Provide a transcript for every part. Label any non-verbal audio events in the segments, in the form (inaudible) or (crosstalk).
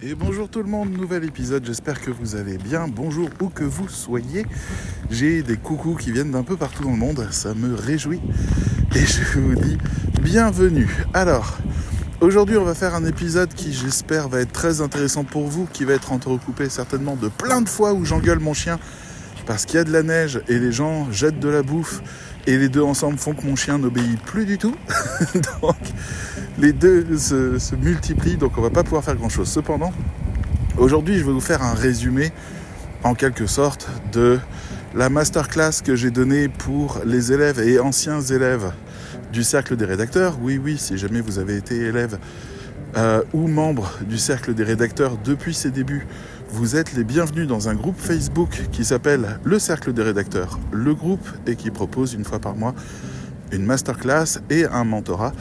Et bonjour tout le monde, nouvel épisode, j'espère que vous allez bien. Bonjour où que vous soyez. J'ai des coucous qui viennent d'un peu partout dans le monde, ça me réjouit. Et je vous dis bienvenue. Alors, aujourd'hui on va faire un épisode qui j'espère va être très intéressant pour vous, qui va être entrecoupé certainement de plein de fois où j'engueule mon chien parce qu'il y a de la neige et les gens jettent de la bouffe et les deux ensemble font que mon chien n'obéit plus du tout. (laughs) donc les deux se, multiplient, donc on va pas pouvoir faire grand chose. Cependant, aujourd'hui je vais vous faire un résumé en quelque sorte de la masterclass que j'ai donnée pour les élèves et anciens élèves du cercle des rédacteurs. Oui, oui, si jamais vous avez été élève euh, ou membre du cercle des rédacteurs depuis ses débuts, vous êtes les bienvenus dans un groupe Facebook qui s'appelle le cercle des rédacteurs, le groupe, et qui propose une fois par mois une masterclass et un mentorat,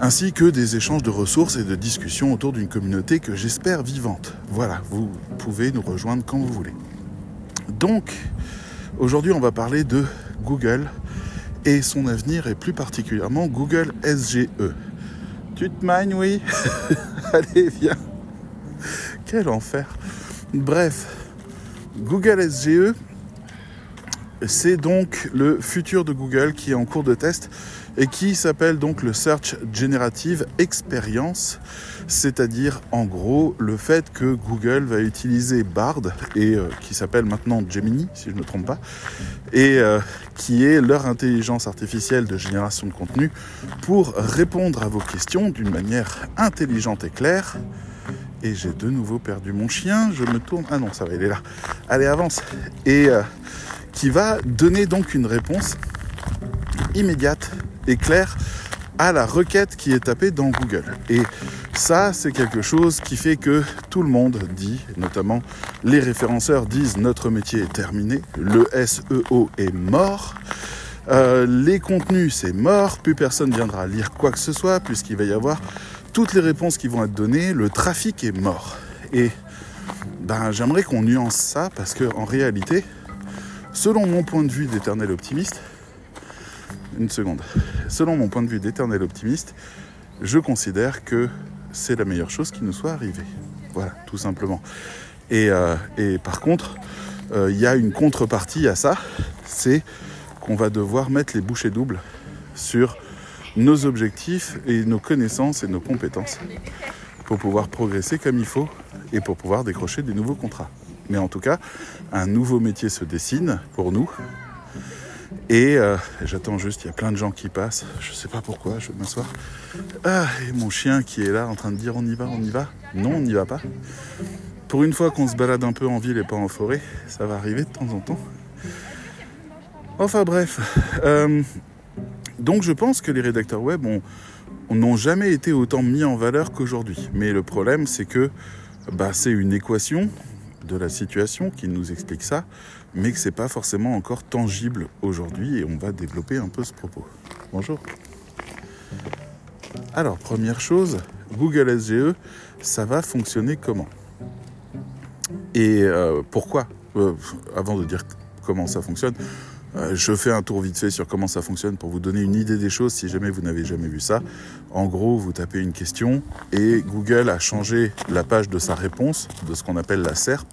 ainsi que des échanges de ressources et de discussions autour d'une communauté que j'espère vivante. Voilà, vous pouvez nous rejoindre quand vous voulez. Donc, aujourd'hui on va parler de Google et son avenir, et plus particulièrement Google SGE. Tu te magnes, oui? (laughs) Allez, viens. Quel enfer. Bref, Google SGE, c'est donc le futur de Google qui est en cours de test et qui s'appelle donc le Search Generative Experience, c'est-à-dire en gros le fait que Google va utiliser Bard et euh, qui s'appelle maintenant Gemini si je ne me trompe pas et euh, qui est leur intelligence artificielle de génération de contenu pour répondre à vos questions d'une manière intelligente et claire. Et j'ai de nouveau perdu mon chien, je me tourne. Ah non, ça va, il est là. Allez, avance. Et euh, qui va donner donc une réponse immédiate et clair à la requête qui est tapée dans Google. Et ça, c'est quelque chose qui fait que tout le monde dit, notamment les référenceurs disent notre métier est terminé, le SEO est mort. Euh, les contenus, c'est mort, plus personne viendra lire quoi que ce soit, puisqu'il va y avoir toutes les réponses qui vont être données, le trafic est mort. Et ben, j'aimerais qu'on nuance ça, parce que en réalité, selon mon point de vue d'éternel optimiste, une seconde. Selon mon point de vue d'éternel optimiste, je considère que c'est la meilleure chose qui nous soit arrivée. Voilà, tout simplement. Et, euh, par contre, euh, il y a une contrepartie à ça, c'est qu'on va devoir mettre les bouchées doubles sur nos objectifs et nos connaissances et nos compétences pour pouvoir progresser comme il faut et pour pouvoir décrocher des nouveaux contrats. Mais en tout cas, un nouveau métier se dessine pour nous et euh, j'attends juste, il y a plein de gens qui passent. Je sais pas pourquoi, je vais m'asseoir. Ah, et mon chien qui est là en train de dire on y va, on y va. Non, on n'y va pas. Pour une fois qu'on se balade un peu en ville et pas en forêt, ça va arriver de temps en temps. Enfin bref. Euh, donc je pense que les rédacteurs web n'ont jamais été autant mis en valeur qu'aujourd'hui. Mais le problème, c'est que bah, c'est une équation de la situation qui nous explique ça mais que c'est pas forcément encore tangible aujourd'hui et on va développer un peu ce propos. Bonjour. Alors, première chose, Google SGE, ça va fonctionner comment? Et euh, pourquoi? Euh, Avant de dire comment ça fonctionne, je fais un tour vite fait sur comment ça fonctionne pour vous donner une idée des choses si jamais vous n'avez jamais vu ça. En gros, vous tapez une question et Google a changé la page de sa réponse, de ce qu'on appelle la SERP,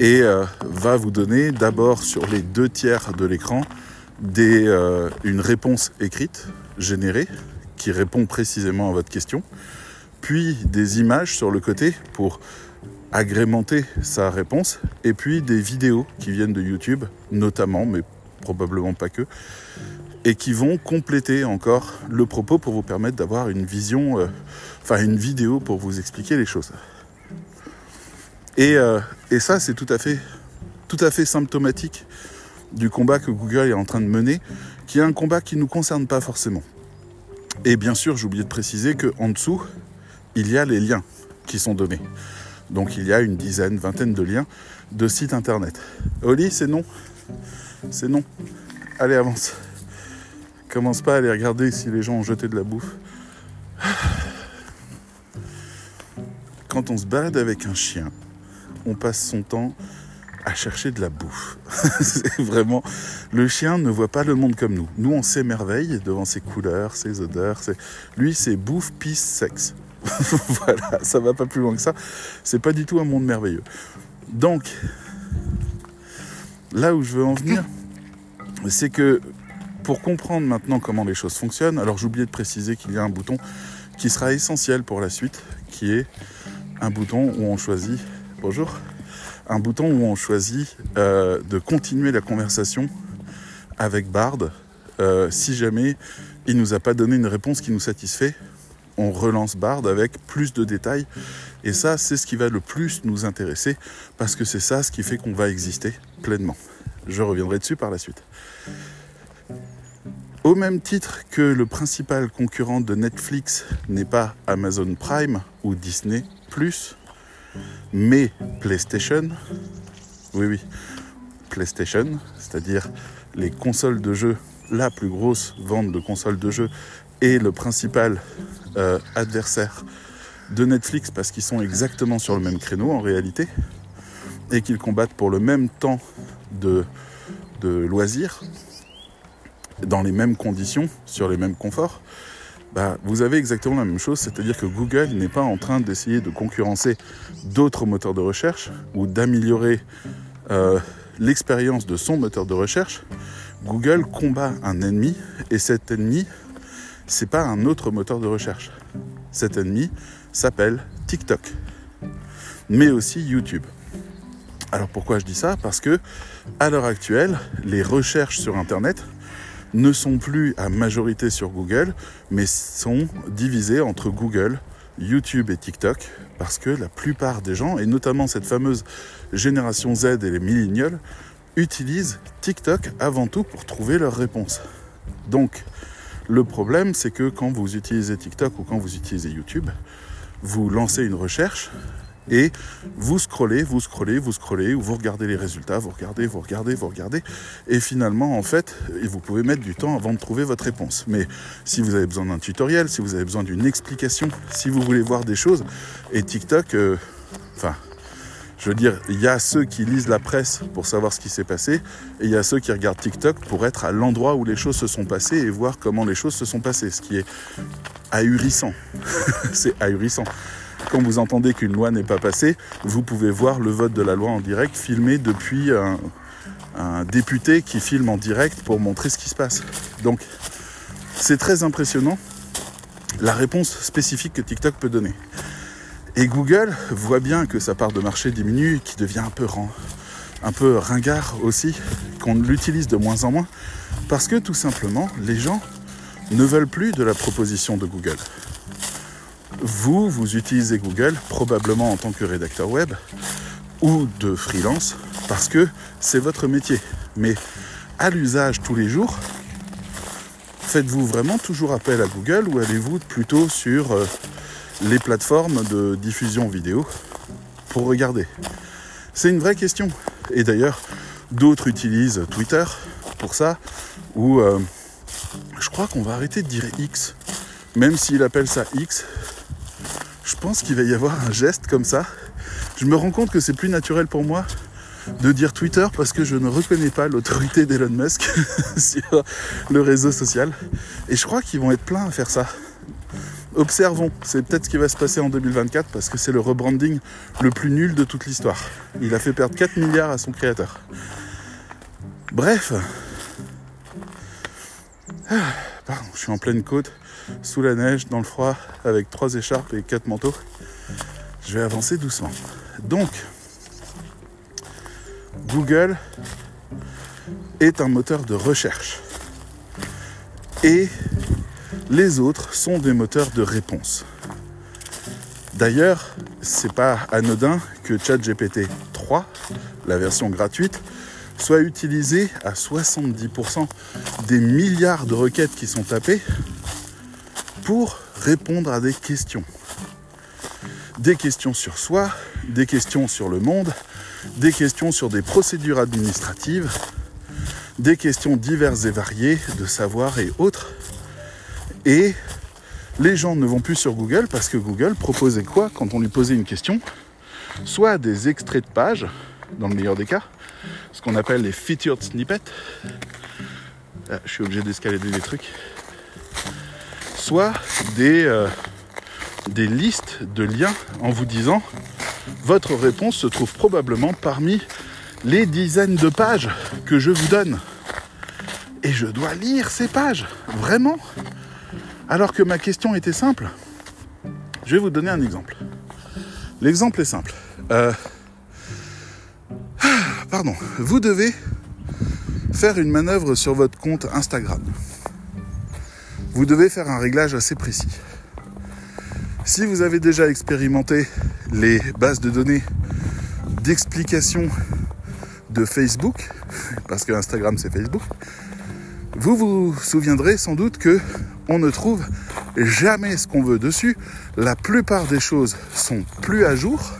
et euh, va vous donner d'abord sur les deux tiers de l'écran euh, une réponse écrite, générée, qui répond précisément à votre question, puis des images sur le côté pour agrémenter sa réponse, et puis des vidéos qui viennent de YouTube, notamment, mais probablement pas que, et qui vont compléter encore le propos pour vous permettre d'avoir une vision, euh, enfin une vidéo pour vous expliquer les choses. Euh, et, ça, c'est tout à fait, tout à fait symptomatique du combat que Google est en train de mener, qui est un combat qui ne nous concerne pas forcément. Et bien sûr, j'ai oublié de préciser qu'en dessous, il y a les liens qui sont donnés. Donc il y a une dizaine, vingtaine de liens de sites internet. Oli, c'est non? C'est non. Allez, avance. Commence pas à aller regarder si les gens ont jeté de la bouffe. Quand on se balade avec un chien, on passe son temps à chercher de la bouffe. (laughs) c'est vraiment. Le chien ne voit pas le monde comme nous. Nous, on s'émerveille devant ses couleurs, ses odeurs. Lui, c'est bouffe, pisse, sexe. (laughs) voilà, ça va pas plus loin que ça. C'est pas du tout un monde merveilleux. Donc, là où je veux en venir, c'est que pour comprendre maintenant comment les choses fonctionnent, alors j'ai oublié de préciser qu'il y a un bouton qui sera essentiel pour la suite, qui est un bouton où on choisit, bonjour, un bouton où on choisit euh, de continuer la conversation avec Bard. Euh, si jamais il nous a pas donné une réponse qui nous satisfait, on relance Bard avec plus de détails. Et ça, c'est ce qui va le plus nous intéresser, parce que c'est ça ce qui fait qu'on va exister pleinement. Je reviendrai dessus par la suite. Au même titre que le principal concurrent de Netflix n'est pas Amazon Prime ou Disney ⁇ mais PlayStation, oui oui, PlayStation, c'est-à-dire les consoles de jeux, la plus grosse vente de consoles de jeux et le principal euh, adversaire de Netflix parce qu'ils sont exactement sur le même créneau en réalité et qu'ils combattent pour le même temps de, loisirs dans les mêmes conditions, sur les mêmes conforts, bah, vous avez exactement la même chose, c'est-à-dire que Google n'est pas en train d'essayer de concurrencer d'autres moteurs de recherche ou d'améliorer euh, l'expérience de son moteur de recherche. Google combat un ennemi et cet ennemi, c'est pas un autre moteur de recherche. Cet ennemi s'appelle TikTok, mais aussi YouTube. Alors pourquoi je dis ça? Parce que à l'heure actuelle, les recherches sur Internet ne sont plus à majorité sur Google, mais sont divisés entre Google, YouTube et TikTok, parce que la plupart des gens, et notamment cette fameuse génération Z et les millennials, utilisent TikTok avant tout pour trouver leurs réponses. Donc, le problème, c'est que quand vous utilisez TikTok ou quand vous utilisez YouTube, vous lancez une recherche, et vous scrollez, vous scrollez, vous scrollez, ou vous regardez les résultats, vous regardez, vous regardez, vous regardez, et finalement, en fait, vous pouvez mettre du temps avant de trouver votre réponse. Mais si vous avez besoin d'un tutoriel, si vous avez besoin d'une explication, si vous voulez voir des choses, et TikTok, euh, enfin, je veux dire, il y a ceux qui lisent la presse pour savoir ce qui s'est passé, et il y a ceux qui regardent TikTok pour être à l'endroit où les choses se sont passées et voir comment les choses se sont passées, ce qui est ahurissant. (laughs) c'est ahurissant quand vous entendez qu'une loi n'est pas passée, vous pouvez voir le vote de la loi en direct filmé depuis un, député qui filme en direct pour montrer ce qui se passe. Donc c'est très impressionnant la réponse spécifique que TikTok peut donner. Et Google voit bien que sa part de marché diminue, qui devient un peu, un peu ringard aussi, qu'on l'utilise de moins en moins, parce que tout simplement, les gens ne veulent plus de la proposition de Google. Vous, vous utilisez Google probablement en tant que rédacteur web ou de freelance parce que c'est votre métier. Mais à l'usage tous les jours, faites-vous vraiment toujours appel à Google ou allez-vous plutôt sur euh, les plateformes de diffusion vidéo pour regarder C'est une vraie question. Et d'ailleurs, d'autres utilisent Twitter pour ça, ou euh, je crois qu'on va arrêter de dire X. Même s'il appelle ça X, je pense qu'il va y avoir un geste comme ça. Je me rends compte que c'est plus naturel pour moi de dire Twitter parce que je ne reconnais pas l'autorité d'Elon Musk (laughs) sur le réseau social. Et je crois qu'ils vont être pleins à faire ça. Observons, c'est peut-être ce qui va se passer en 2024 parce que c'est le rebranding le plus nul de toute l'histoire. Il a fait perdre 4 milliards à son créateur. Bref. Ah, pardon, je suis en pleine côte sous la neige, dans le froid, avec trois écharpes et quatre manteaux. Je vais avancer doucement. Donc, Google est un moteur de recherche. Et les autres sont des moteurs de réponse. D'ailleurs, c'est pas anodin que ChatGPT 3, la version gratuite, soit utilisé à 70% des milliards de requêtes qui sont tapées pour répondre à des questions. Des questions sur soi, des questions sur le monde, des questions sur des procédures administratives, des questions diverses et variées de savoir et autres. Et les gens ne vont plus sur Google parce que Google proposait quoi quand on lui posait une question Soit des extraits de pages, dans le meilleur des cas, ce qu'on appelle les featured snippets. Ah, je suis obligé d'escalader des trucs soit euh, des listes de liens en vous disant votre réponse se trouve probablement parmi les dizaines de pages que je vous donne. Et je dois lire ces pages, vraiment? Alors que ma question était simple. Je vais vous donner un exemple. L'exemple est simple. Euh, pardon. Vous devez faire une manœuvre sur votre compte Instagram. Vous devez faire un réglage assez précis. Si vous avez déjà expérimenté les bases de données d'explication de Facebook, (laughs) parce que Instagram c'est Facebook, vous vous souviendrez sans doute que on ne trouve jamais ce qu'on veut dessus. La plupart des choses sont plus à jour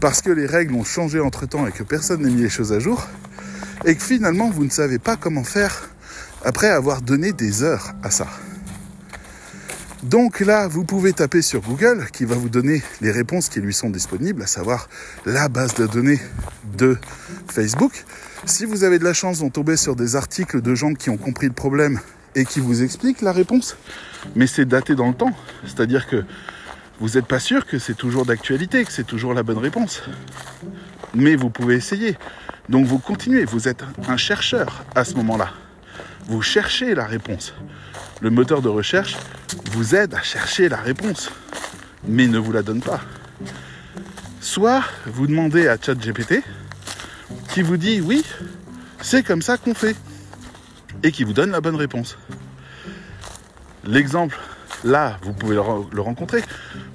parce que les règles ont changé entre temps et que personne n'a mis les choses à jour et que finalement vous ne savez pas comment faire après avoir donné des heures à ça. Donc là, vous pouvez taper sur Google qui va vous donner les réponses qui lui sont disponibles, à savoir la base de données de Facebook. Si vous avez de la chance d'en tomber sur des articles de gens qui ont compris le problème et qui vous expliquent la réponse, mais c'est daté dans le temps. C'est-à-dire que vous n'êtes pas sûr que c'est toujours d'actualité, que c'est toujours la bonne réponse. Mais vous pouvez essayer. Donc vous continuez, vous êtes un chercheur à ce moment-là. Vous cherchez la réponse. Le moteur de recherche vous aide à chercher la réponse, mais ne vous la donne pas. Soit vous demandez à ChatGPT qui vous dit oui, c'est comme ça qu'on fait, et qui vous donne la bonne réponse. L'exemple, là, vous pouvez le rencontrer.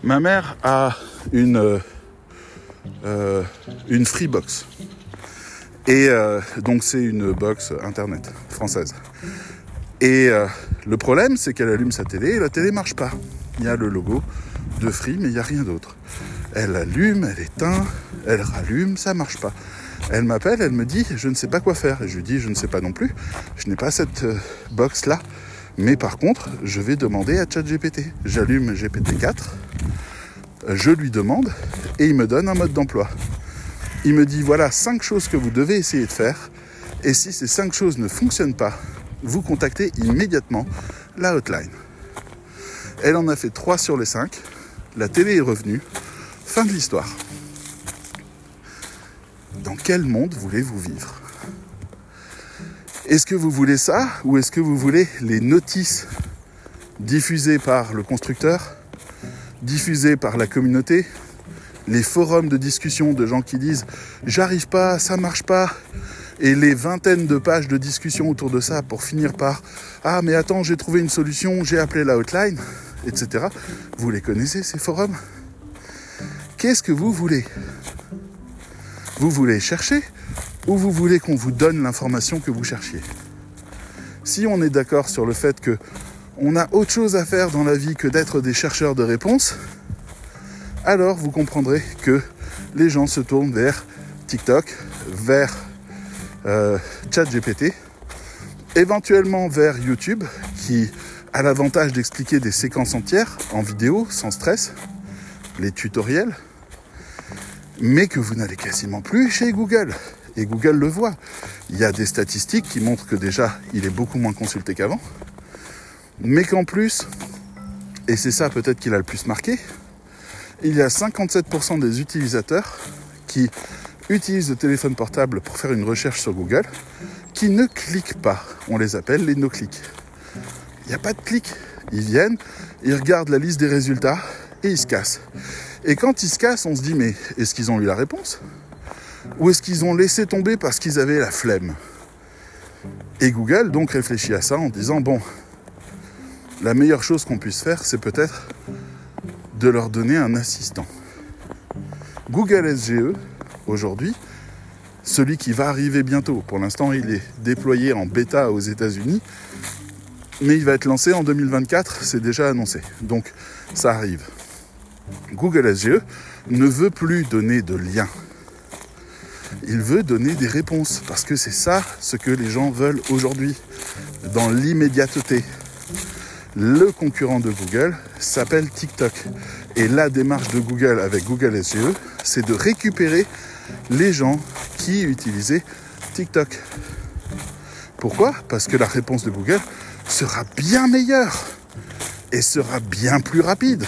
Ma mère a une, euh, euh, une Freebox. Et euh, donc c'est une box internet française. Et le problème, c'est qu'elle allume sa télé et la télé marche pas. Il y a le logo de Free, mais il n'y a rien d'autre. Elle allume, elle éteint, elle rallume, ça marche pas. Elle m'appelle, elle me dit je ne sais pas quoi faire. Et je lui dis je ne sais pas non plus. Je n'ai pas cette box là. Mais par contre, je vais demander à ChatGPT. J'allume GPT-4, je lui demande et il me donne un mode d'emploi. Il me dit voilà cinq choses que vous devez essayer de faire. Et si ces cinq choses ne fonctionnent pas, vous contactez immédiatement la hotline. Elle en a fait trois sur les cinq. La télé est revenue. Fin de l'histoire. Dans quel monde voulez-vous vivre? Est-ce que vous voulez ça ou est-ce que vous voulez les notices? Diffusées par le constructeur, diffusées par la communauté, les forums de discussion de gens qui disent j'arrive pas, ça marche pas, et les vingtaines de pages de discussion autour de ça pour finir par ah mais attends j'ai trouvé une solution, j'ai appelé la hotline, etc. Vous les connaissez ces forums? Qu'est-ce que vous voulez? Vous voulez chercher ou vous voulez qu'on vous donne l'information que vous cherchiez? Si on est d'accord sur le fait que on a autre chose à faire dans la vie que d'être des chercheurs de réponses, alors vous comprendrez que les gens se tournent vers TikTok, vers euh, ChatGPT, éventuellement vers YouTube, qui a l'avantage d'expliquer des séquences entières en vidéo, sans stress, les tutoriels, mais que vous n'allez quasiment plus chez Google et Google le voit. Il y a des statistiques qui montrent que déjà, il est beaucoup moins consulté qu'avant, mais qu'en plus, et c'est ça peut-être qu'il a le plus marqué, il y a 57% des utilisateurs qui utilisent le téléphone portable pour faire une recherche sur Google qui ne cliquent pas. On les appelle les no-clics. Il n'y a pas de clic. Ils viennent, ils regardent la liste des résultats et ils se cassent. Et quand ils se cassent, on se dit mais est-ce qu'ils ont eu la réponse? Ou est-ce qu'ils ont laissé tomber parce qu'ils avaient la flemme? Et Google donc réfléchit à ça en disant, bon, la meilleure chose qu'on puisse faire, c'est peut-être de leur donner un assistant. Google SGE, aujourd'hui, celui qui va arriver bientôt, pour l'instant il est déployé en bêta aux États-Unis, mais il va être lancé en 2024, c'est déjà annoncé. Donc ça arrive. Google SGE ne veut plus donner de lien il veut donner des réponses parce que c'est ça ce que les gens veulent aujourd'hui, dans l'immédiateté. Le concurrent de Google s'appelle TikTok. Et la démarche de Google avec Google SGE, c'est de récupérer les gens qui utilisaient TikTok. Pourquoi? Parce que la réponse de Google sera bien meilleure et sera bien plus rapide.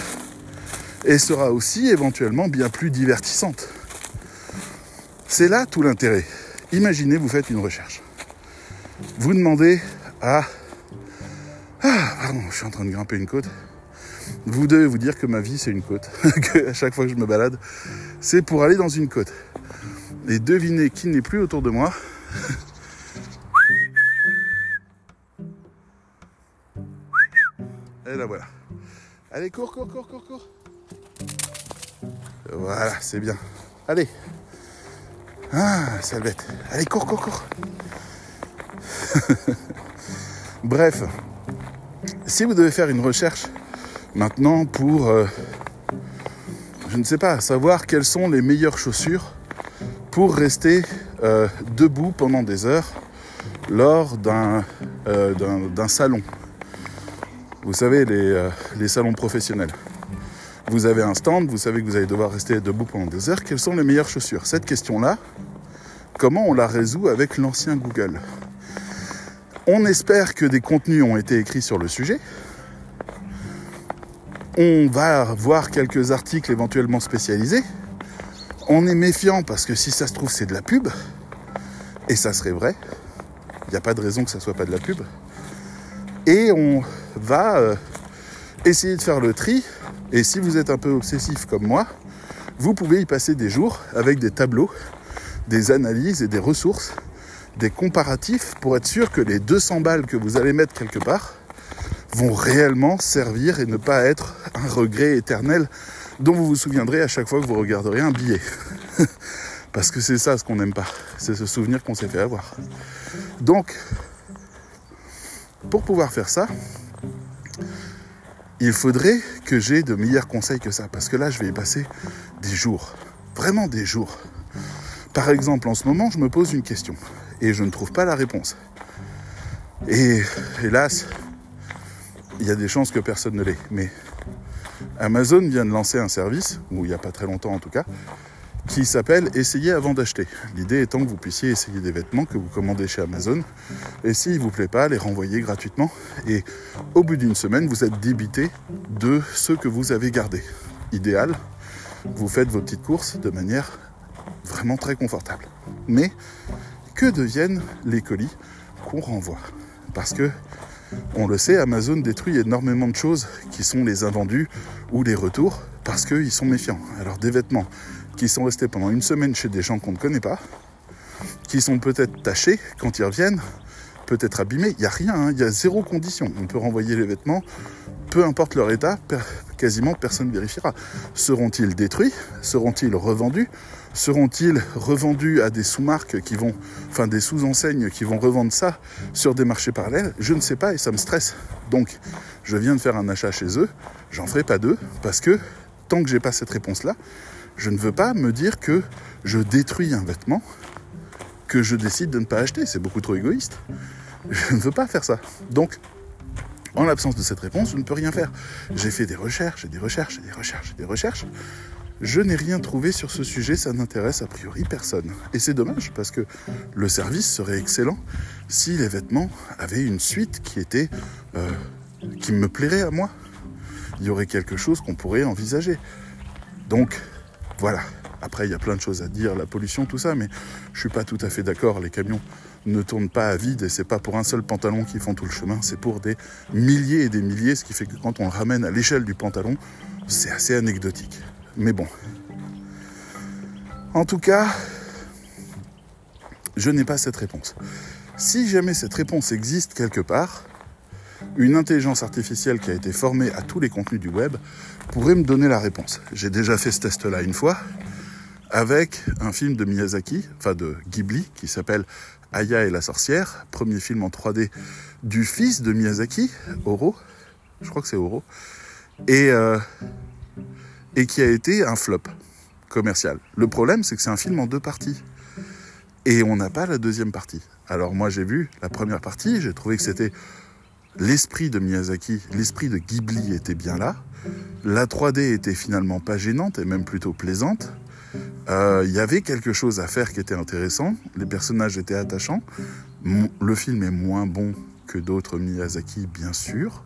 et sera aussi éventuellement bien plus divertissante. C'est là tout l'intérêt. Imaginez, vous faites une recherche. Vous demandez à... Ah, pardon, je suis en train de grimper une côte. Vous devez vous dire que ma vie, c'est une côte. (laughs) à chaque fois que je me balade, c'est pour aller dans une côte. Et devinez qui n'est plus autour de moi. Et là voilà. Allez, cours, cours, cours, cours, cours. Voilà, c'est bien. Allez. Ah, salvette. Allez, cours, cours, cours. (laughs) Bref, si vous devez faire une recherche maintenant pour, euh, je ne sais pas, savoir quelles sont les meilleures chaussures pour rester euh, debout pendant des heures lors d'un euh, salon. Vous savez, les, les salons professionnels. Vous avez un stand, vous savez que vous allez devoir rester debout pendant des heures. Quelles sont les meilleures chaussures? Cette question-là, comment on la résout avec l'ancien Google? On espère que des contenus ont été écrits sur le sujet. On va voir quelques articles éventuellement spécialisés. On est méfiant parce que si ça se trouve c'est de la pub, et ça serait vrai, il n'y a pas de raison que ça soit pas de la pub. Et on va euh, essayer de faire le tri. Et si vous êtes un peu obsessif comme moi, vous pouvez y passer des jours avec des tableaux, des analyses et des ressources, des comparatifs pour être sûr que les 200 balles que vous allez mettre quelque part vont réellement servir et ne pas être un regret éternel dont vous vous souviendrez à chaque fois que vous regarderez un billet. (laughs) Parce que c'est ça ce qu'on n'aime pas, c'est ce souvenir qu'on s'est fait avoir. Donc, pour pouvoir faire ça, il faudrait que j'ai de meilleurs conseils que ça. Parce que là, je vais y passer des jours. Vraiment des jours. Par exemple, en ce moment, je me pose une question. Et je ne trouve pas la réponse. Et hélas, il y a des chances que personne ne l'ait. Mais Amazon vient de lancer un service, ou il n'y a pas très longtemps en tout cas, qui s'appelle Essayer avant d'acheter. L'idée étant que vous puissiez essayer des vêtements que vous commandez chez Amazon et s'il ne vous plaît pas, les renvoyer gratuitement. Et au bout d'une semaine, vous êtes débité de ceux que vous avez gardés. Idéal, vous faites vos petites courses de manière vraiment très confortable. Mais que deviennent les colis qu'on renvoie? Parce que on le sait, Amazon détruit énormément de choses qui sont les invendus ou les retours parce qu'ils sont méfiants. Alors des vêtements qui sont restés pendant une semaine chez des gens qu'on ne connaît pas, qui sont peut-être tachés quand ils reviennent, peut-être abîmés, il n'y a rien, hein. il y a zéro condition. On peut renvoyer les vêtements, peu importe leur état, quasiment personne ne vérifiera. Seront-ils détruits? Seront-ils revendus? Seront-ils revendus à des sous-marques qui vont, enfin des sous-enseignes qui vont revendre ça sur des marchés parallèles? Je ne sais pas et ça me stresse. Donc, je viens de faire un achat chez eux, j'en ferai pas deux parce que tant que j'ai pas cette réponse-là, je ne veux pas me dire que je détruis un vêtement que je décide de ne pas acheter. C'est beaucoup trop égoïste. Je ne veux pas faire ça. Donc, en l'absence de cette réponse, je ne peux rien faire. J'ai fait des recherches, et des recherches, et des recherches, et des recherches. Je n'ai rien trouvé sur ce sujet, ça n'intéresse a priori personne. Et c'est dommage parce que le service serait excellent si les vêtements avaient une suite qui était euh, qui me plairait à moi. Il y aurait quelque chose qu'on pourrait envisager. Donc, voilà. Après, il y a plein de choses à dire, la pollution, tout ça, mais je suis pas tout à fait d'accord. Les camions ne tournent pas à vide et c'est pas pour un seul pantalon qu'ils font tout le chemin, c'est pour des milliers et des milliers, ce qui fait que quand on le ramène à l'échelle du pantalon, c'est assez anecdotique. Mais bon. En tout cas, je n'ai pas cette réponse. Si jamais cette réponse existe quelque part, une intelligence artificielle qui a été formée à tous les contenus du web pourrait me donner la réponse. J'ai déjà fait ce test-là une fois avec un film de Miyazaki, enfin de Ghibli, qui s'appelle Aya et la sorcière, premier film en 3D du fils de Miyazaki, Oro, je crois que c'est Oro, et, euh, et qui a été un flop commercial. Le problème, c'est que c'est un film en deux parties. Et on n'a pas la deuxième partie. Alors moi j'ai vu la première partie, j'ai trouvé que c'était l'esprit de Miyazaki, l'esprit de Ghibli était bien là. La 3D était finalement pas gênante et même plutôt plaisante. Euh, il y avait quelque chose à faire qui était intéressant. Les personnages étaient attachants. Le film est moins bon que d'autres Miyazaki, bien sûr,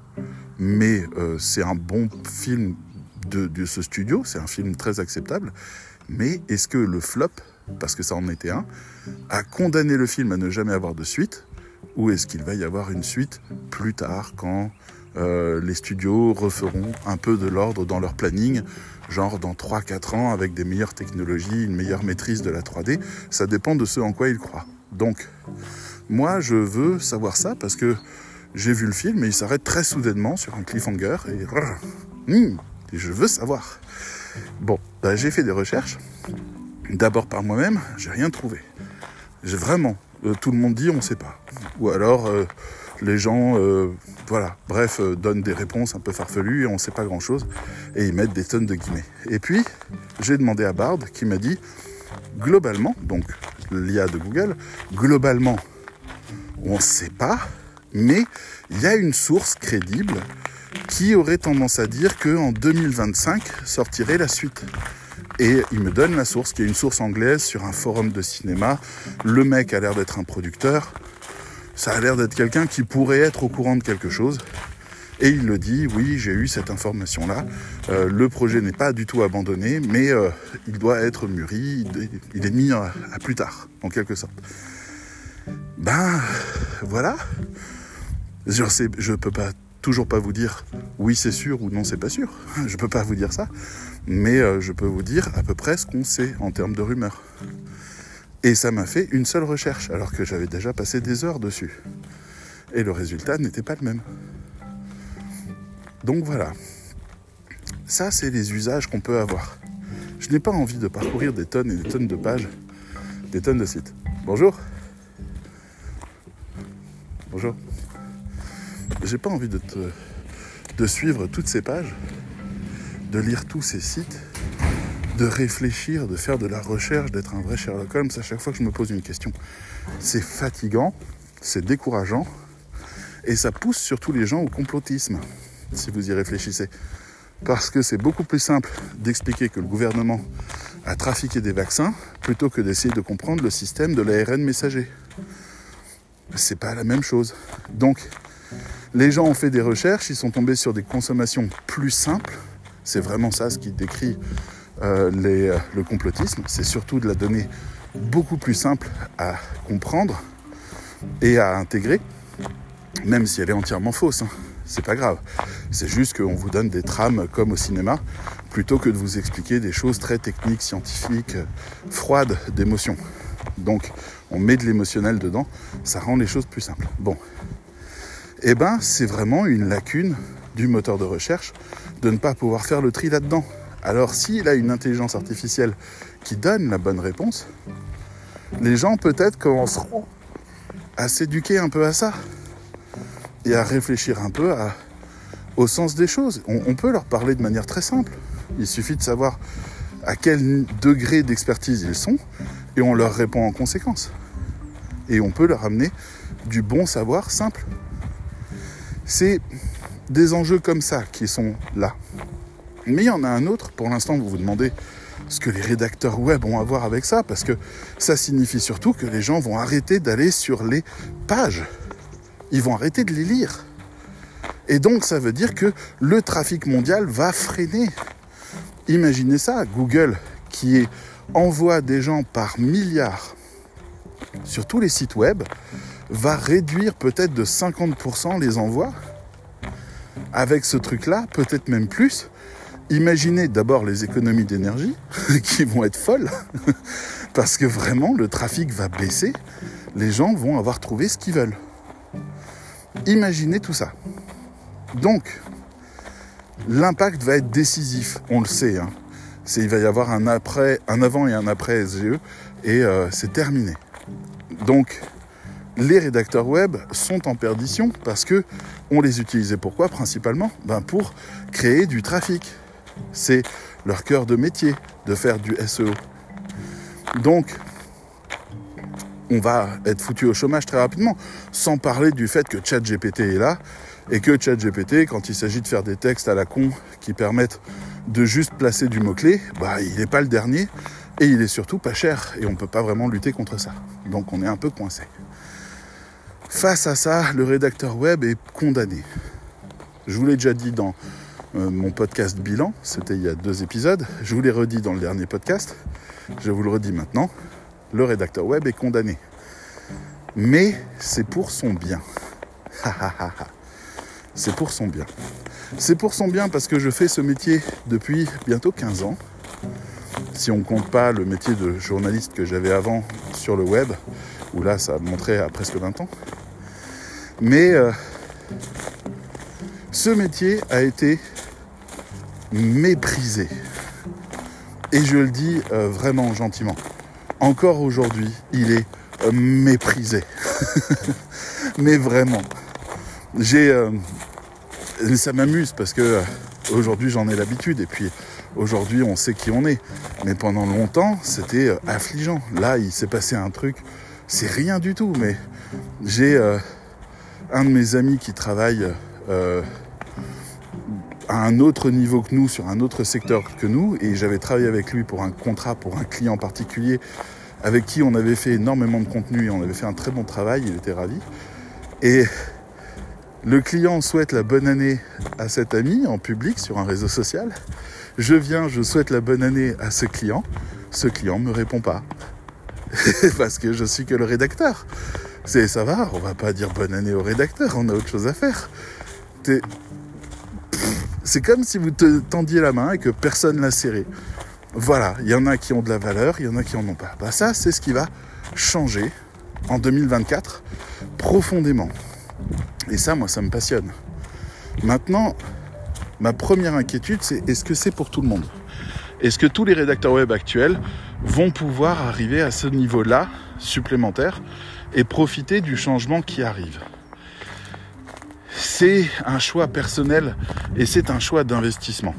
mais euh, c'est un bon film de ce studio, c'est un film très acceptable, mais est-ce que le flop, parce que ça en était un, a condamné le film à ne jamais avoir de suite, ou est-ce qu'il va y avoir une suite plus tard quand euh, les studios referont un peu de l'ordre dans leur planning, genre dans 3-4 ans avec des meilleures technologies, une meilleure maîtrise de la 3D, ça dépend de ce en quoi ils croient. Donc, moi je veux savoir ça parce que j'ai vu le film et il s'arrête très soudainement sur un cliffhanger et, hmm, je veux savoir. Bon, bah, j'ai fait des recherches. D'abord par moi-même, j'ai rien trouvé. J'ai vraiment, euh, tout le monde dit on sait pas. Ou alors euh, les gens, euh, voilà, bref, donnent des réponses un peu farfelues et on sait pas grand-chose et ils mettent des tonnes de guillemets. Et puis j'ai demandé à Bard qui m'a dit globalement, donc l'IA de Google, globalement on ne sait pas, mais il y a une source crédible qui aurait tendance à dire qu'en 2025 sortirait la suite. Et il me donne la source, qui est une source anglaise sur un forum de cinéma. Le mec a l'air d'être un producteur. Ça a l'air d'être quelqu'un qui pourrait être au courant de quelque chose. Et il le dit, oui, j'ai eu cette information-là. Euh, le projet n'est pas du tout abandonné, mais euh, il doit être mûri, il est mis à, à plus tard, en quelque sorte. Ben, voilà. Je je peux toujours pas vous dire oui c'est sûr ou non c'est pas sûr. Je peux pas vous dire ça, mais euh, je peux vous dire à peu près ce qu'on sait en termes de rumeurs. Et ça m'a fait une seule recherche, alors que j'avais déjà passé des heures dessus. Et le résultat n'était pas le même. Donc voilà. Ça, c'est les usages qu'on peut avoir. Je n'ai pas envie de parcourir des tonnes et des tonnes de pages, des tonnes de sites. Bonjour. Bonjour. J'ai pas envie de te, de suivre toutes ces pages, de lire tous ces sites, de réfléchir, de faire de la recherche, d'être un vrai Sherlock Holmes à chaque fois que je me pose une question. C'est fatigant, c'est décourageant, et ça pousse surtout les gens au complotisme, si vous y réfléchissez. Parce que c'est beaucoup plus simple d'expliquer que le gouvernement a trafiqué des vaccins plutôt que d'essayer de comprendre le système de l'ARN messager. C'est pas la même chose. Donc, les gens ont fait des recherches, ils sont tombés sur des consommations plus simples. C'est vraiment ça ce qui décrit euh, euh, le complotisme. C'est surtout de la donnée beaucoup plus simple à comprendre et à intégrer, même si elle est entièrement fausse. Hein. C'est pas grave. C'est juste qu'on vous donne des trames comme au cinéma, plutôt que de vous expliquer des choses très techniques, scientifiques, froides d'émotion. Donc, on met de l'émotionnel dedans, ça rend les choses plus simples. Bon, eh ben, c'est vraiment une lacune du moteur de recherche de ne pas pouvoir faire le tri là-dedans. Alors, s'il a une intelligence artificielle qui donne la bonne réponse, les gens peut-être commenceront à s'éduquer un peu à ça et à réfléchir un peu au sens des choses. On, on, peut leur parler de manière très simple. Il suffit de savoir à quel degré d'expertise ils sont et on leur répond en conséquence. Et on peut leur amener du bon savoir simple. C'est des enjeux comme ça qui sont là. Mais il y en a un autre, pour l'instant vous vous demandez ce que les rédacteurs web ont à voir avec ça, parce que ça signifie surtout que les gens vont arrêter d'aller sur les pages. Ils vont arrêter de les lire. Et donc ça veut dire que le trafic mondial va freiner. Imaginez ça, Google qui envoie des gens par milliards sur tous les sites web, va réduire peut-être de 50% les envois. Avec ce truc-là, peut-être même plus. Imaginez d'abord les économies d'énergie (laughs) qui vont être folles, (laughs) parce que vraiment le trafic va baisser, les gens vont avoir trouvé ce qu'ils veulent. Imaginez tout ça. Donc, l'impact va être décisif, on le sait. Hein. il va y avoir un avant et un après SGE, et euh, c'est terminé. Donc, les rédacteurs web sont en perdition parce que on les utilisait pourquoi? Principalement ben Pour créer du trafic. C'est leur cœur de métier de faire du SEO. Donc, on va être foutu au chômage très rapidement, sans parler du fait que ChatGPT est là et que ChatGPT, quand il s'agit de faire des textes à la con qui permettent de juste placer du mot-clé, bah, il n'est pas le dernier et il est surtout pas cher et on ne peut pas vraiment lutter contre ça. Donc on est un peu coincé. Face à ça, le rédacteur web est condamné. Je vous l'ai déjà dit dans euh, mon podcast bilan, c'était il y a deux épisodes. Je vous l'ai redit dans le dernier podcast, je vous le redis maintenant, le rédacteur web est condamné. Mais c'est pour son bien. c'est pour son bien. C'est pour son bien parce que je fais ce métier depuis bientôt 15 ans. Si on ne compte pas le métier de journaliste que j'avais avant sur le web, où là ça montrait à presque 20 ans. Mais euh, ce métier a été méprisé. Et je le dis euh, vraiment gentiment. Encore aujourd'hui, il est euh, méprisé. (laughs) Mais vraiment. J'ai. Ça m'amuse parce que aujourd'hui j'en ai l'habitude et puis aujourd'hui on sait qui on est. Mais pendant longtemps c'était affligeant. Là il s'est passé un truc, c'est rien du tout. Mais j'ai un de mes amis qui travaille à un autre niveau que nous, sur un autre secteur que nous, et j'avais travaillé avec lui pour un contrat, pour un client particulier, avec qui on avait fait énormément de contenu et on avait fait un très bon travail, il était ravi. Et le client souhaite la bonne année à cet ami en public sur un réseau social. Je viens, je souhaite la bonne année à ce client. Ce client me répond pas. (laughs) Parce que je suis que le rédacteur. C'est ça va, on va pas dire bonne année au rédacteur, on a autre chose à faire. C'est comme si vous te tendiez la main et que personne l'a serré. Voilà, il y en a qui ont de la valeur, il y en a qui en ont pas. Bah ça, c'est ce qui va changer en 2024 profondément. Et ça, moi, ça me passionne. Maintenant, ma première inquiétude, c'est est-ce que c'est pour tout le monde? Est-ce que tous les rédacteurs web actuels vont pouvoir arriver à ce niveau-là supplémentaire? Et profiter du changement qui arrive c'est un choix personnel et c'est un choix d'investissement.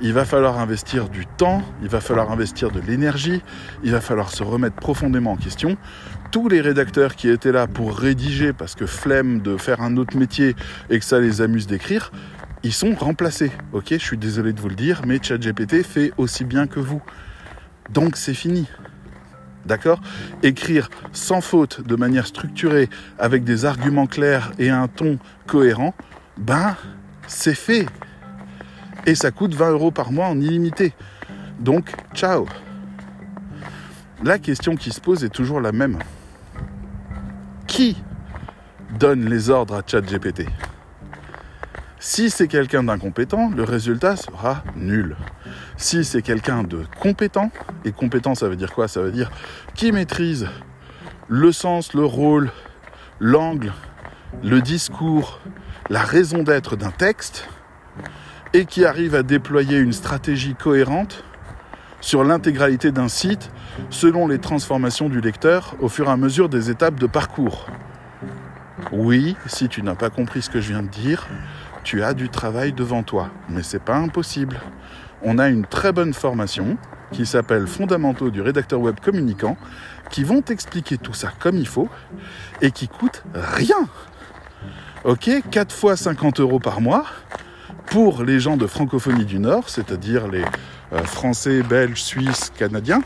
Il va falloir investir du temps, il va falloir investir de l'énergie, il va falloir se remettre profondément en question. Tous les rédacteurs qui étaient là pour rédiger parce que flemme de faire un autre métier et que ça les amuse d'écrire, ils sont remplacés. Ok, je suis désolé de vous le dire, mais ChatGPT fait aussi bien que vous. Donc c'est fini. D'accord Écrire sans faute, de manière structurée, avec des arguments clairs et un ton cohérent, ben, c'est fait. Et ça coûte 20 euros par mois en illimité. Donc, ciao. La question qui se pose est toujours la même. Qui donne les ordres à ChatGPT? Si c'est quelqu'un d'incompétent, le résultat sera nul. Si c'est quelqu'un de compétent, et compétent ça veut dire quoi? Ça veut dire qui maîtrise le sens, le rôle, l'angle, le discours, la raison d'être d'un texte, et qui arrive à déployer une stratégie cohérente sur l'intégralité d'un site selon les transformations du lecteur au fur et à mesure des étapes de parcours. Oui, si tu n'as pas compris ce que je viens de dire, tu as du travail devant toi, mais c'est pas impossible on a une très bonne formation qui s'appelle Fondamentaux du rédacteur web communicant, qui vont t'expliquer tout ça comme il faut et qui coûte rien. Ok 4 fois 50 euros par mois pour les gens de francophonie du Nord, c'est-à-dire les euh, Français, Belges, Suisses, Canadiens.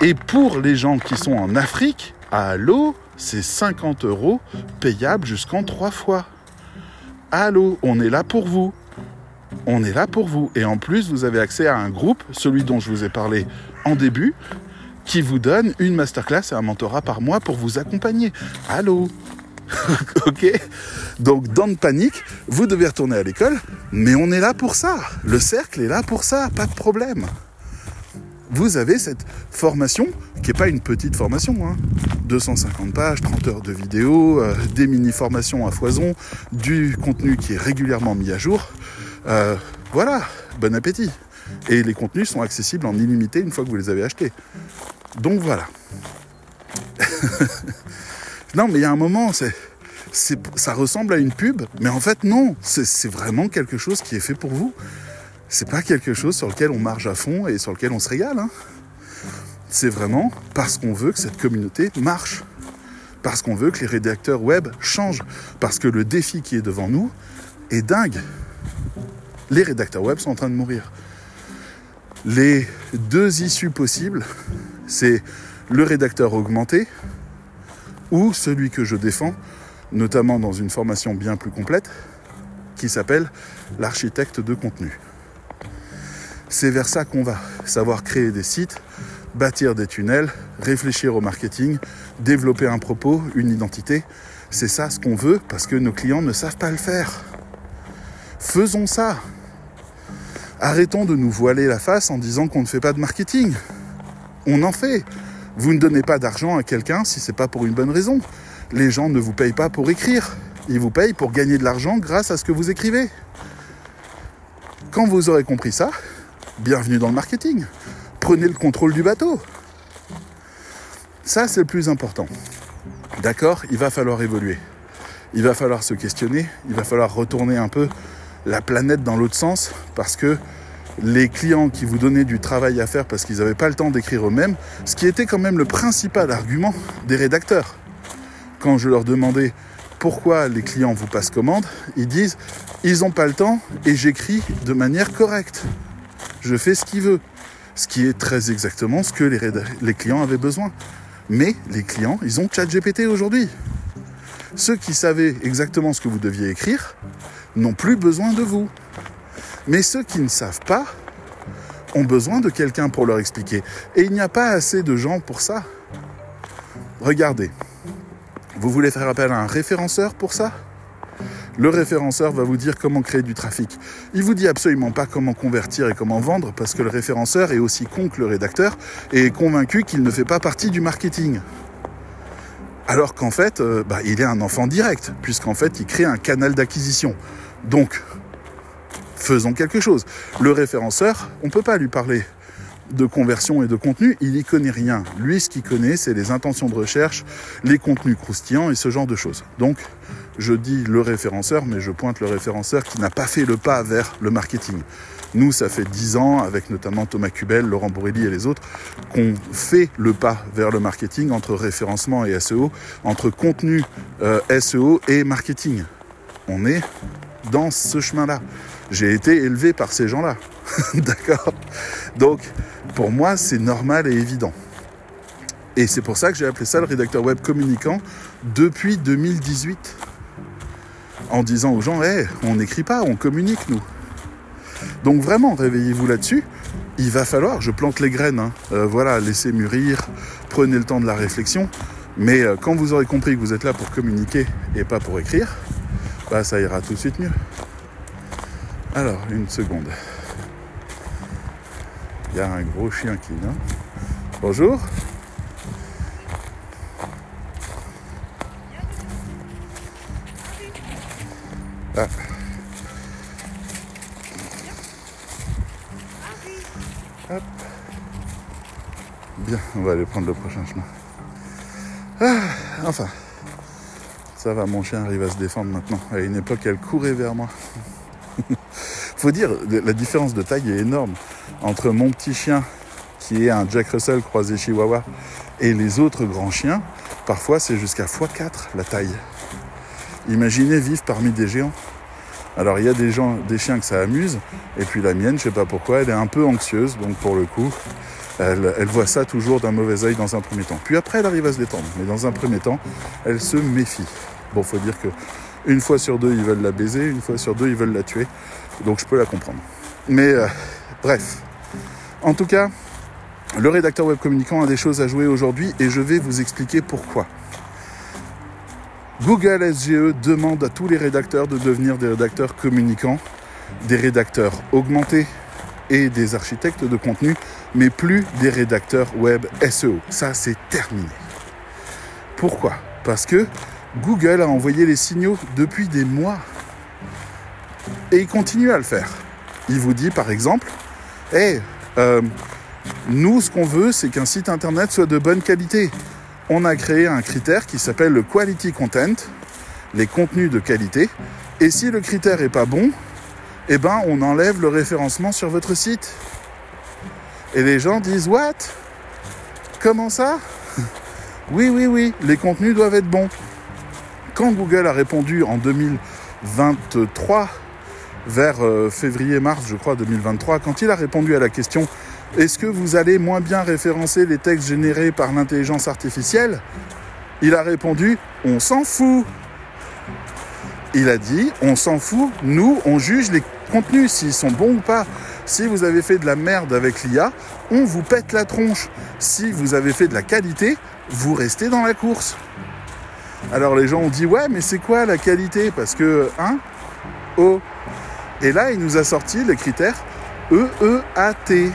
Et pour les gens qui sont en Afrique, allô, c'est 50 euros payables jusqu'en 3 fois. Allô, on est là pour vous on est là pour vous. Et en plus, vous avez accès à un groupe, celui dont je vous ai parlé en début, qui vous donne une masterclass et un mentorat par mois pour vous accompagner. Allô (laughs) Ok Donc, dans de panique, vous devez retourner à l'école, mais on est là pour ça. Le cercle est là pour ça, pas de problème. Vous avez cette formation, qui n'est pas une petite formation, 250 hein. pages, 30 heures de vidéo, euh, des mini-formations à foison, du contenu qui est régulièrement mis à jour. Euh, voilà, bon appétit. Et les contenus sont accessibles en illimité une fois que vous les avez achetés. Donc voilà. (laughs) non, mais il y a un moment, ça ressemble à une pub, mais en fait non, c'est, vraiment quelque chose qui est fait pour vous. C'est pas quelque chose sur lequel on marche à fond et sur lequel on se régale. Hein. C'est vraiment parce qu'on veut que cette communauté marche, parce qu'on veut que les rédacteurs web changent, parce que le défi qui est devant nous est dingue les rédacteurs web sont en train de mourir. Les deux issues possibles, c'est le rédacteur augmenté ou celui que je défends, notamment dans une formation bien plus complète, qui s'appelle l'architecte de contenu. C'est vers ça qu'on va. Savoir créer des sites, bâtir des tunnels, réfléchir au marketing, développer un propos, une identité. C'est ça ce qu'on veut parce que nos clients ne savent pas le faire. Faisons ça. Arrêtons de nous voiler la face en disant qu'on ne fait pas de marketing. On en fait. Vous ne donnez pas d'argent à quelqu'un si ce n'est pas pour une bonne raison. Les gens ne vous payent pas pour écrire. Ils vous payent pour gagner de l'argent grâce à ce que vous écrivez. Quand vous aurez compris ça, bienvenue dans le marketing. Prenez le contrôle du bateau. Ça, c'est le plus important. D'accord Il va falloir évoluer. Il va falloir se questionner. Il va falloir retourner un peu la planète dans l'autre sens parce que les clients qui vous donnaient du travail à faire parce qu'ils n'avaient pas le temps d'écrire eux-mêmes, ce qui était quand même le principal argument des rédacteurs. Quand je leur demandais pourquoi les clients vous passent commande, ils disent ils n'ont pas le temps et j'écris de manière correcte. Je fais ce qu'ils veulent. Ce qui est très exactement ce que les, les clients avaient besoin. Mais les clients, ils ont ChatGPT aujourd'hui. Ceux qui savaient exactement ce que vous deviez écrire, n'ont plus besoin de vous. Mais ceux qui ne savent pas ont besoin de quelqu'un pour leur expliquer. Et il n'y a pas assez de gens pour ça. Regardez, vous voulez faire appel à un référenceur pour ça? Le référenceur va vous dire comment créer du trafic. Il vous dit absolument pas comment convertir et comment vendre parce que le référenceur est aussi con que le rédacteur et est convaincu qu'il ne fait pas partie du marketing. Alors qu'en fait, euh, bah, il est un enfant direct, puisqu'en fait, il crée un canal d'acquisition. Donc, faisons quelque chose. Le référenceur, on ne peut pas lui parler de conversion et de contenu, il n'y connaît rien. Lui, ce qu'il connaît, c'est les intentions de recherche, les contenus croustillants et ce genre de choses. Donc, je dis le référenceur, mais je pointe le référenceur qui n'a pas fait le pas vers le marketing. Nous, ça fait dix ans, avec notamment Thomas Cubel, Laurent Bourrelli et les autres, qu'on fait le pas vers le marketing entre référencement et SEO, entre contenu euh, SEO et marketing. On est dans ce chemin-là. J'ai été élevé par ces gens-là. (laughs) D'accord Donc, pour moi, c'est normal et évident. Et c'est pour ça que j'ai appelé ça le rédacteur web communicant depuis 2018. En disant aux gens, hé, on n'écrit pas, on communique, nous. Donc vraiment, réveillez-vous là-dessus. Il va falloir, je plante les graines, hein. euh, voilà, laissez mûrir, prenez le temps de la réflexion. Mais euh, quand vous aurez compris que vous êtes là pour communiquer et pas pour écrire, bah ça ira tout de suite mieux. Alors, une seconde. Il y a un gros chien qui vient. Bonjour. Ah. Bien, on va aller prendre le prochain chemin. Ah, enfin, ça va, mon chien arrive à se défendre maintenant. À une époque, elle courait vers moi. (laughs) Faut dire, la différence de taille est énorme entre mon petit chien qui est un Jack Russell croisé Chihuahua et les autres grands chiens. Parfois, c'est jusqu'à x4 la taille. Imaginez vivre parmi des géants. Alors il y a des gens, des chiens que ça amuse, et puis la mienne, je sais pas pourquoi, elle est un peu anxieuse, donc pour le coup, elle, voit ça toujours d'un mauvais oeil dans un premier temps. Puis après, elle arrive à se détendre, mais dans un premier temps, elle se méfie. Bon, faut dire que une fois sur deux, ils veulent la baiser, une fois sur deux, ils veulent la tuer, donc je peux la comprendre. Mais euh, bref, en tout cas, le rédacteur web communicant a des choses à jouer aujourd'hui, et je vais vous expliquer pourquoi. Google SGE demande à tous les rédacteurs de devenir des rédacteurs communicants, des rédacteurs augmentés et des architectes de contenu, mais plus des rédacteurs web SEO. Ça, c'est terminé. Pourquoi? Parce que Google a envoyé les signaux depuis des mois. Et il continue à le faire. Il vous dit par exemple, hey, euh, nous, ce qu'on veut, c'est qu'un site internet soit de bonne qualité on a créé un critère qui s'appelle le quality content, les contenus de qualité. Et si le critère est pas bon, eh ben on enlève le référencement sur votre site. Et les gens disent What? Comment ça? (laughs) Oui, oui, oui, les contenus doivent être bons. Quand Google a répondu en 2023, vers euh, février-mars, je crois, 2023, quand il a répondu à la question est-ce que vous allez moins bien référencer les textes générés par l'intelligence artificielle? Il a répondu On s'en fout. il a dit, on s'en fout, nous, on juge les contenus, s'ils sont bons ou pas. Si vous avez fait de la merde avec l'IA, on vous pète la tronche. Si vous avez fait de la qualité, vous restez dans la course. Alors les gens ont dit, ouais, mais c'est quoi la qualité? Parce que, hein Oh. Et là, il nous a sorti le critère EEAT.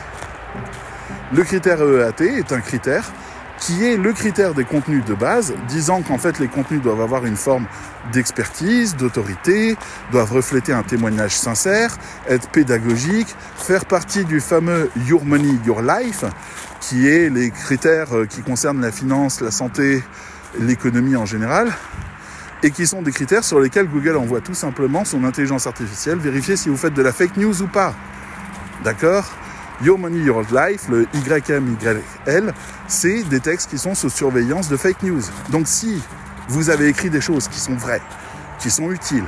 Le critère EEAT est un critère qui est le critère des contenus de base, disant qu'en fait les contenus doivent avoir une forme d'expertise, d'autorité, doivent refléter un témoignage sincère, être pédagogique, faire partie du fameux Your Money, Your Life, qui est les critères euh, qui concernent la finance, la santé, l'économie en général, et qui sont des critères sur lesquels Google envoie tout simplement son intelligence artificielle vérifier si vous faites de la fake news ou pas. D'accord? Your Money, Your Life, le YMYL, c'est des textes qui sont sous surveillance de fake news. Donc si vous avez écrit des choses qui sont vraies, qui sont utiles,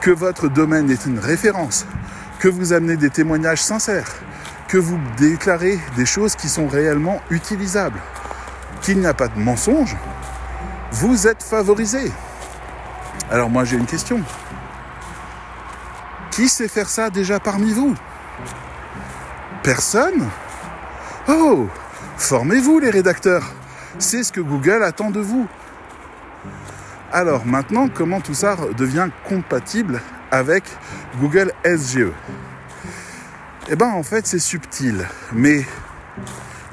que votre domaine est une référence, que vous amenez des témoignages sincères, que vous déclarez des choses qui sont réellement utilisables, qu'il n'y a pas de mensonge, vous êtes favorisé. Alors moi j'ai une question. Qui sait faire ça déjà parmi vous? Personne? Oh Formez-vous les rédacteurs C'est ce que Google attend de vous. Alors maintenant, comment tout ça devient compatible avec Google SGE Eh bien en fait c'est subtil, mais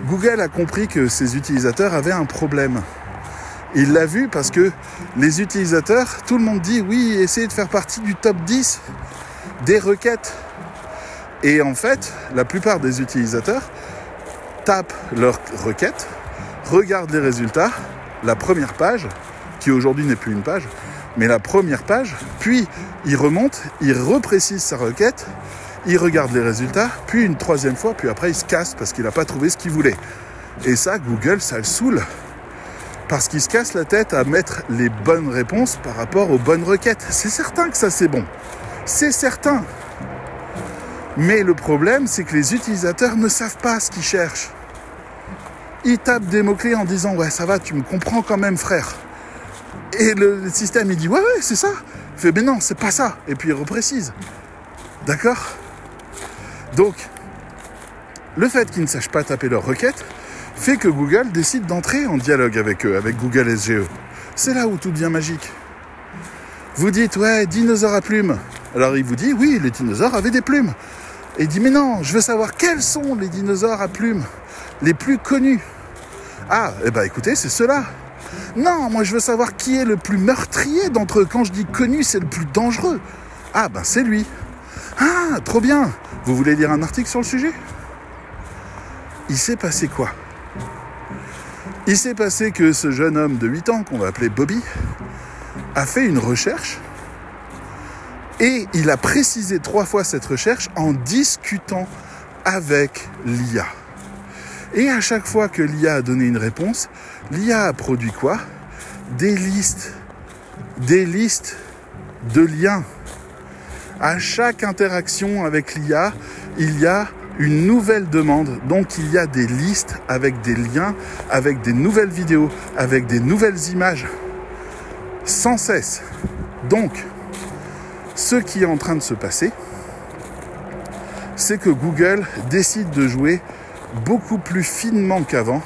Google a compris que ses utilisateurs avaient un problème. Il l'a vu parce que les utilisateurs, tout le monde dit oui, essayez de faire partie du top 10 des requêtes et en fait, la plupart des utilisateurs tapent leur requête, regardent les résultats, la première page, qui aujourd'hui n'est plus une page, mais la première page, puis il remonte, il reprécise sa requête, il regarde les résultats, puis une troisième fois, puis après il se casse parce qu'il n'a pas trouvé ce qu'il voulait. Et ça, Google, ça le saoule. Parce qu'il se casse la tête à mettre les bonnes réponses par rapport aux bonnes requêtes. C'est certain que ça c'est bon. C'est certain. Mais le problème, c'est que les utilisateurs ne savent pas ce qu'ils cherchent. Ils tapent des mots-clés en disant Ouais, ça va, tu me comprends quand même, frère. Et le, système, il dit Ouais, ouais, c'est ça. Il fait Mais non, c'est pas ça. Et puis il reprécise. D'accord? Donc, le fait qu'ils ne sachent pas taper leur requête fait que Google décide d'entrer en dialogue avec eux, avec Google SGE. C'est là où tout devient magique. Vous dites, ouais, dinosaure à plumes. Alors il vous dit, oui, les dinosaures avaient des plumes. Et il dit, mais non, je veux savoir quels sont les dinosaures à plumes les plus connus. Ah, eh ben écoutez, c'est ceux-là. Non, moi je veux savoir qui est le plus meurtrier d'entre eux. Quand je dis connu, c'est le plus dangereux. Ah, ben c'est lui. Ah, trop bien. Vous voulez lire un article sur le sujet? Il s'est passé quoi? Il s'est passé que ce jeune homme de 8 ans, qu'on va appeler Bobby, a fait une recherche et il a précisé trois fois cette recherche en discutant avec l'IA. Et à chaque fois que l'IA a donné une réponse, l'IA a produit quoi? Des listes. Des listes de liens. À chaque interaction avec l'IA, il y a une nouvelle demande. Donc il y a des listes avec des liens, avec des nouvelles vidéos, avec des nouvelles images. Sans cesse. Donc, ce qui est en train de se passer, c'est que Google décide de jouer beaucoup plus finement qu'avant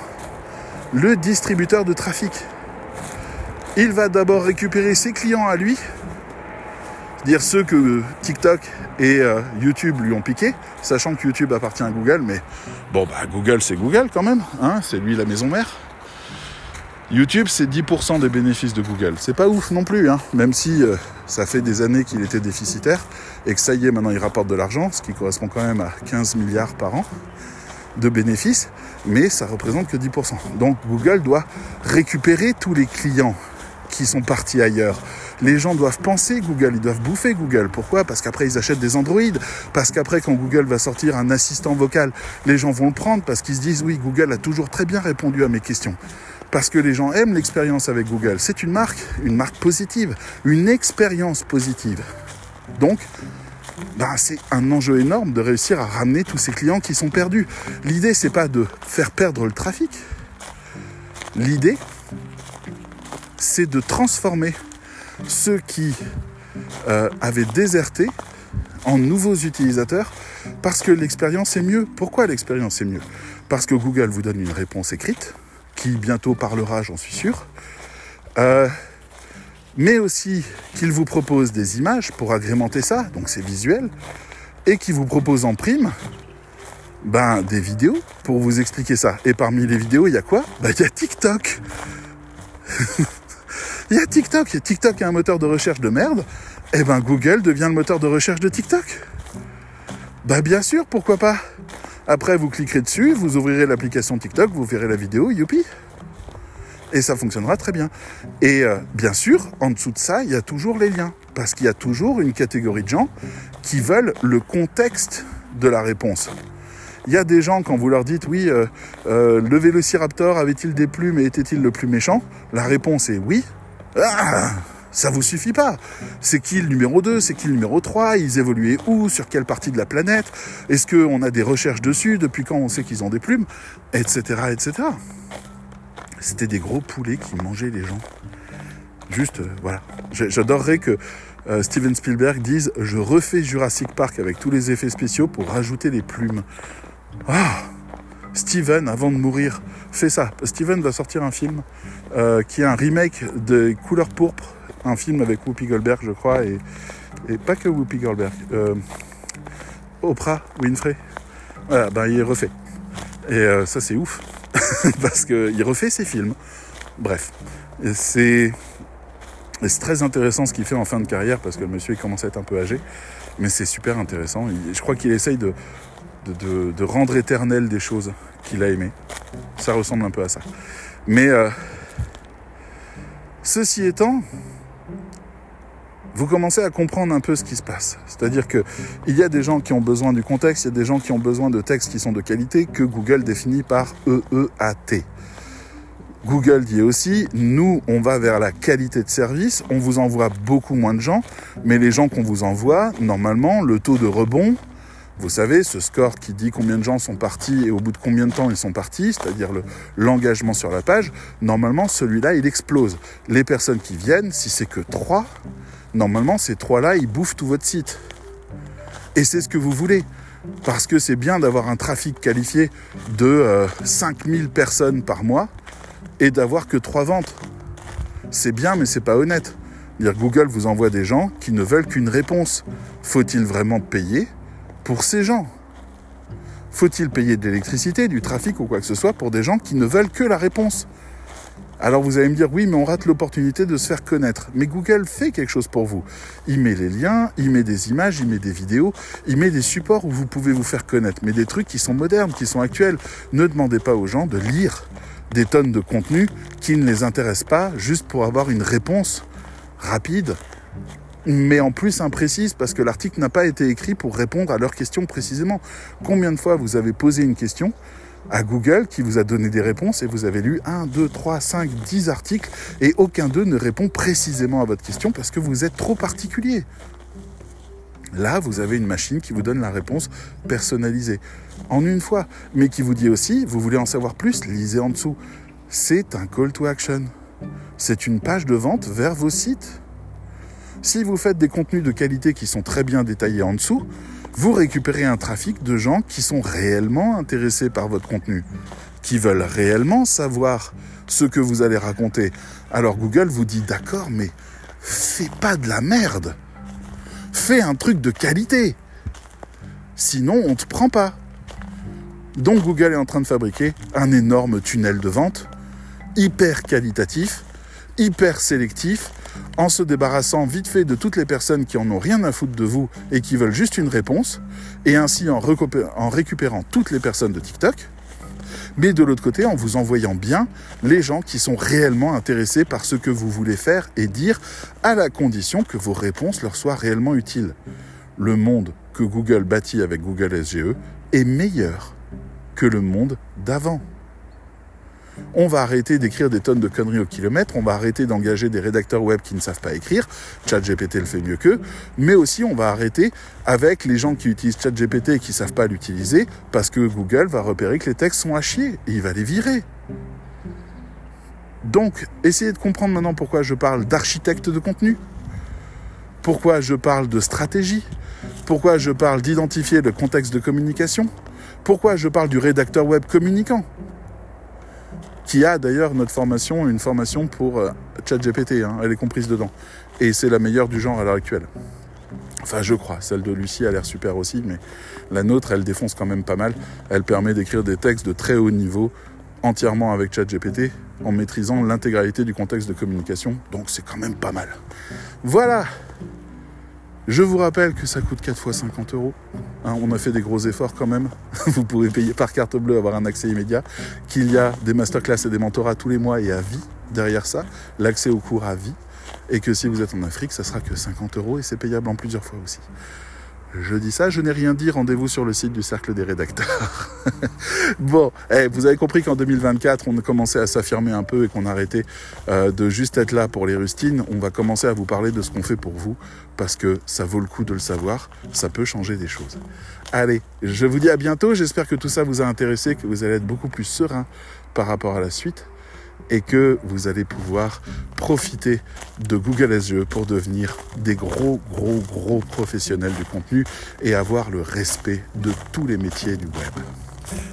le distributeur de trafic. Il va d'abord récupérer ses clients à lui, dire ceux que TikTok et euh, YouTube lui ont piqué, sachant que YouTube appartient à Google, mais bon, bah, Google c'est Google quand même, hein, c'est lui la maison mère. YouTube, c'est 10% des bénéfices de Google. C'est pas ouf non plus, hein, même si euh, ça fait des années qu'il était déficitaire et que ça y est, maintenant il rapporte de l'argent, ce qui correspond quand même à 15 milliards par an de bénéfices, mais ça représente que 10%. Donc Google doit récupérer tous les clients qui sont partis ailleurs. Les gens doivent penser Google, ils doivent bouffer Google. Pourquoi? Parce qu'après ils achètent des Android, parce qu'après quand Google va sortir un assistant vocal, les gens vont le prendre parce qu'ils se disent oui, Google a toujours très bien répondu à mes questions parce que les gens aiment l'expérience avec Google. C'est une marque, une marque positive, une expérience positive. Donc, ben, c'est un enjeu énorme de réussir à ramener tous ces clients qui sont perdus. L'idée, c'est pas de faire perdre le trafic. L'idée, c'est de transformer ceux qui euh, avait déserté en nouveaux utilisateurs parce que l'expérience est mieux. Pourquoi l'expérience est mieux? Parce que Google vous donne une réponse écrite, qui bientôt parlera, j'en suis sûr, euh, mais aussi qu'il vous propose des images pour agrémenter ça, donc c'est visuel, et qui vous propose en prime ben, des vidéos pour vous expliquer ça. Et parmi les vidéos, il y a quoi? Ben, Il y a TikTok. (laughs) Il y a TikTok. TikTok est un moteur de recherche de merde. Eh ben Google devient le moteur de recherche de TikTok. Bah bien sûr, pourquoi pas Après, vous cliquerez dessus, vous ouvrirez l'application TikTok, vous verrez la vidéo, youpi Et ça fonctionnera très bien. Et euh, bien sûr, en dessous de ça, il y a toujours les liens. Parce qu'il y a toujours une catégorie de gens qui veulent le contexte de la réponse. Il y a des gens, quand vous leur dites oui, euh, euh, le vélociraptor avait-il des plumes et était-il le plus méchant? La réponse est oui. Ah ça vous suffit pas. C'est qui le numéro 2 C'est qui le numéro 3 Ils évoluaient où? Sur quelle partie de la planète? Est-ce qu'on a des recherches dessus? Depuis quand on sait qu'ils ont des plumes? Etc. etc. C'était des gros poulets qui mangeaient les gens. Juste, euh, voilà. J'adorerais que euh, Steven Spielberg dise Je refais Jurassic Park avec tous les effets spéciaux pour rajouter les plumes. Ah Steven, avant de mourir, fait ça. Steven va sortir un film euh, qui est un remake de Couleur pourpre un film avec Whoopi Goldberg, je crois, et, pas que Whoopi Goldberg, euh, Oprah Winfrey. Voilà, ben il est refait. Et euh, ça, c'est ouf, (laughs) parce qu'il refait ses films. Bref, c'est très intéressant ce qu'il fait en fin de carrière, parce que le monsieur, il commence à être un peu âgé, mais c'est super intéressant. Je crois qu'il essaye de, de, rendre éternel des choses qu'il a aimées. Ça ressemble un peu à ça. Mais euh, ceci étant, vous commencez à comprendre un peu ce qui se passe. C'est-à-dire qu'il y a des gens qui ont besoin du contexte, il y a des gens qui ont besoin de textes qui sont de qualité que Google définit par EEAT. Google dit aussi, nous, on va vers la qualité de service, on vous envoie beaucoup moins de gens, mais les gens qu'on vous envoie, normalement, le taux de rebond, vous savez, ce score qui dit combien de gens sont partis et au bout de combien de temps ils sont partis, c'est-à-dire l'engagement sur la page, normalement, celui-là, il explose. Les personnes qui viennent, si c'est que 3, normalement, ces trois-là, ils bouffent tout votre site. Et c'est ce que vous voulez. Parce que c'est bien d'avoir un trafic qualifié de 5000 euh, personnes par mois et d'avoir que trois ventes. C'est bien, mais c'est pas honnête. Google vous envoie des gens qui ne veulent qu'une réponse. Faut-il vraiment payer pour ces gens Faut-il payer de l'électricité, du trafic ou quoi que ce soit pour des gens qui ne veulent que la réponse? Alors vous allez me dire, oui, mais on rate l'opportunité de se faire connaître. Mais Google fait quelque chose pour vous. Il met les liens, il met des images, il met des vidéos, il met des supports où vous pouvez vous faire connaître. Mais des trucs qui sont modernes, qui sont actuels. Ne demandez pas aux gens de lire des tonnes de contenu qui ne les intéressent pas juste pour avoir une réponse rapide mais en plus imprécise parce que l'article n'a pas été écrit pour répondre à leurs questions précisément. Combien de fois vous avez posé une question à Google qui vous a donné des réponses et vous avez lu 1, 2, 3, 5, 10 articles et aucun d'eux ne répond précisément à votre question parce que vous êtes trop particulier. Là, vous avez une machine qui vous donne la réponse personnalisée en une fois, mais qui vous dit aussi, vous voulez en savoir plus, lisez en dessous. C'est un call to action. C'est une page de vente vers vos sites. Si vous faites des contenus de qualité qui sont très bien détaillés en dessous, vous récupérez un trafic de gens qui sont réellement intéressés par votre contenu, qui veulent réellement savoir ce que vous allez raconter. Alors Google vous dit d'accord, mais fais pas de la merde. Fais un truc de qualité. Sinon, on te prend pas. Donc Google est en train de fabriquer un énorme tunnel de vente, hyper qualitatif, hyper sélectif, en se débarrassant vite fait de toutes les personnes qui en ont rien à foutre de vous et qui veulent juste une réponse, et ainsi en, récupérant toutes les personnes de TikTok, mais de l'autre côté en vous envoyant bien les gens qui sont réellement intéressés par ce que vous voulez faire et dire, à la condition que vos réponses leur soient réellement utiles. Le monde que Google bâtit avec Google SGE est meilleur que le monde d'avant on va arrêter d'écrire des tonnes de conneries au kilomètre, on va arrêter d'engager des rédacteurs web qui ne savent pas écrire, ChatGPT le fait mieux qu'eux, mais aussi on va arrêter avec les gens qui utilisent ChatGPT et qui ne savent pas l'utiliser, parce que Google va repérer que les textes sont à chier, et il va les virer. Donc, essayez de comprendre maintenant pourquoi je parle d'architecte de contenu. Pourquoi je parle de stratégie. Pourquoi je parle d'identifier le contexte de communication. Pourquoi je parle du rédacteur web communicant qui a d'ailleurs notre formation, une formation pour euh, ChatGPT, hein, elle est comprise dedans. Et c'est la meilleure du genre à l'heure actuelle. Enfin, je crois. Celle de Lucie a l'air super aussi, mais la nôtre, elle défonce quand même pas mal. Elle permet d'écrire des textes de très haut niveau entièrement avec ChatGPT en maîtrisant l'intégralité du contexte de communication. Donc c'est quand même pas mal. Voilà. Je vous rappelle que ça coûte 4 fois 50 euros. Hein, on a fait des gros efforts quand même. (laughs) Vous pouvez payer par carte bleue, avoir un accès immédiat. Qu'il y a des masterclass et des mentorats tous les mois et à vie derrière ça. L'accès au cours à vie. Et que si vous êtes en Afrique, ça sera que 50 euros et c'est payable en plusieurs fois aussi. Je dis ça, je n'ai rien dit, rendez-vous sur le site du Cercle des rédacteurs. (laughs) bon, eh, vous avez compris qu'en 2024, on a commencé à s'affirmer un peu et qu'on arrêtait euh, de juste être là pour les rustines. On va commencer à vous parler de ce qu'on fait pour vous, parce que ça vaut le coup de le savoir, ça peut changer des choses. Allez, je vous dis à bientôt, j'espère que tout ça vous a intéressé, que vous allez être beaucoup plus serein par rapport à la suite et que vous allez pouvoir profiter de Google SGE pour devenir des gros, gros, gros professionnels du contenu et avoir le respect de tous les métiers du web.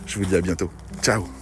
Je vous dis à bientôt. Ciao